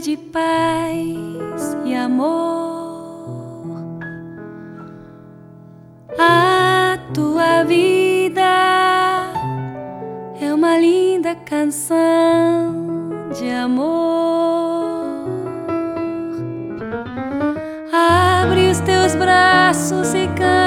de paz e amor. A tua vida é uma linda canção de amor. Abre os teus braços e canta.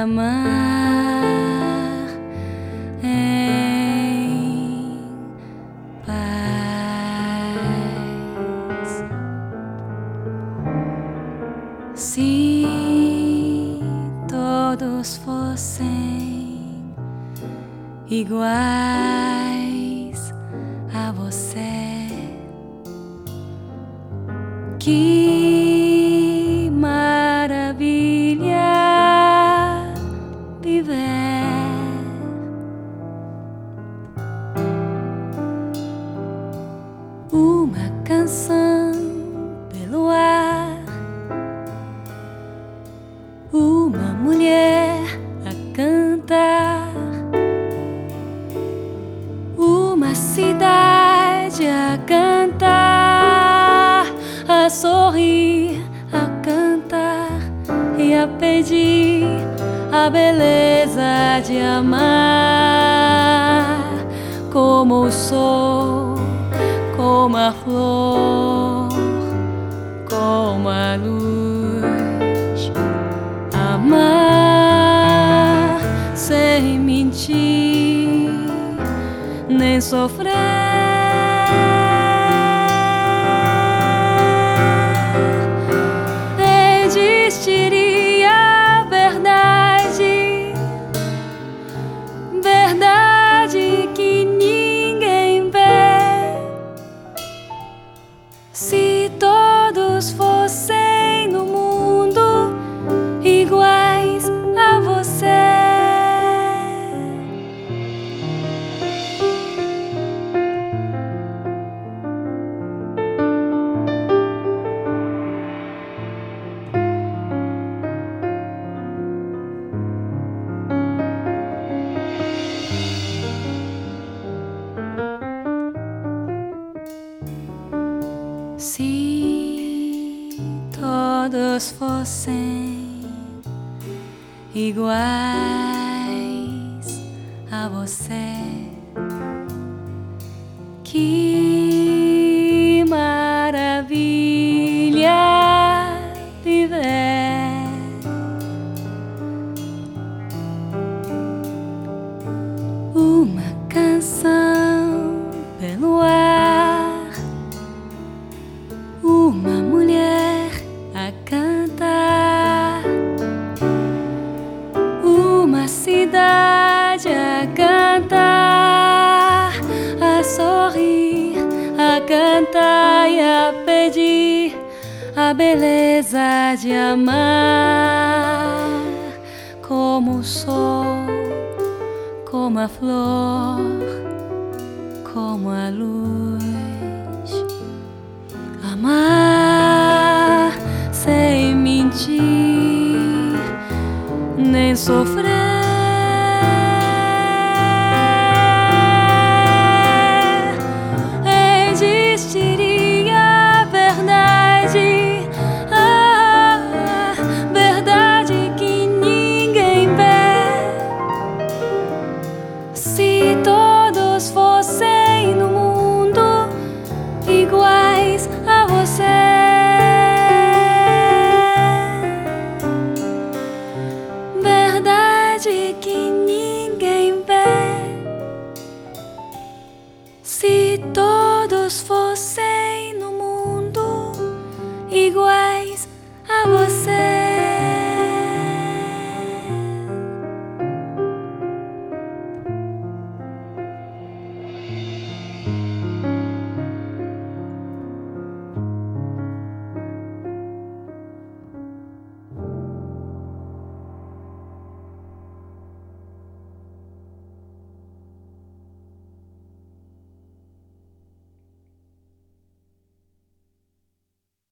Amar em paz. Se todos fossem iguais a você, que uma cidade a cantar, a sorrir, a cantar e a pedir a beleza de amar como o sol, como a flor, nem sofrer. Existiria a verdade, verdade que ninguém vê. Se Se todos fossem iguais a você, que a beleza de amar como o sol, como a flor, como a luz. Amar sem mentir, nem sofrer. a você.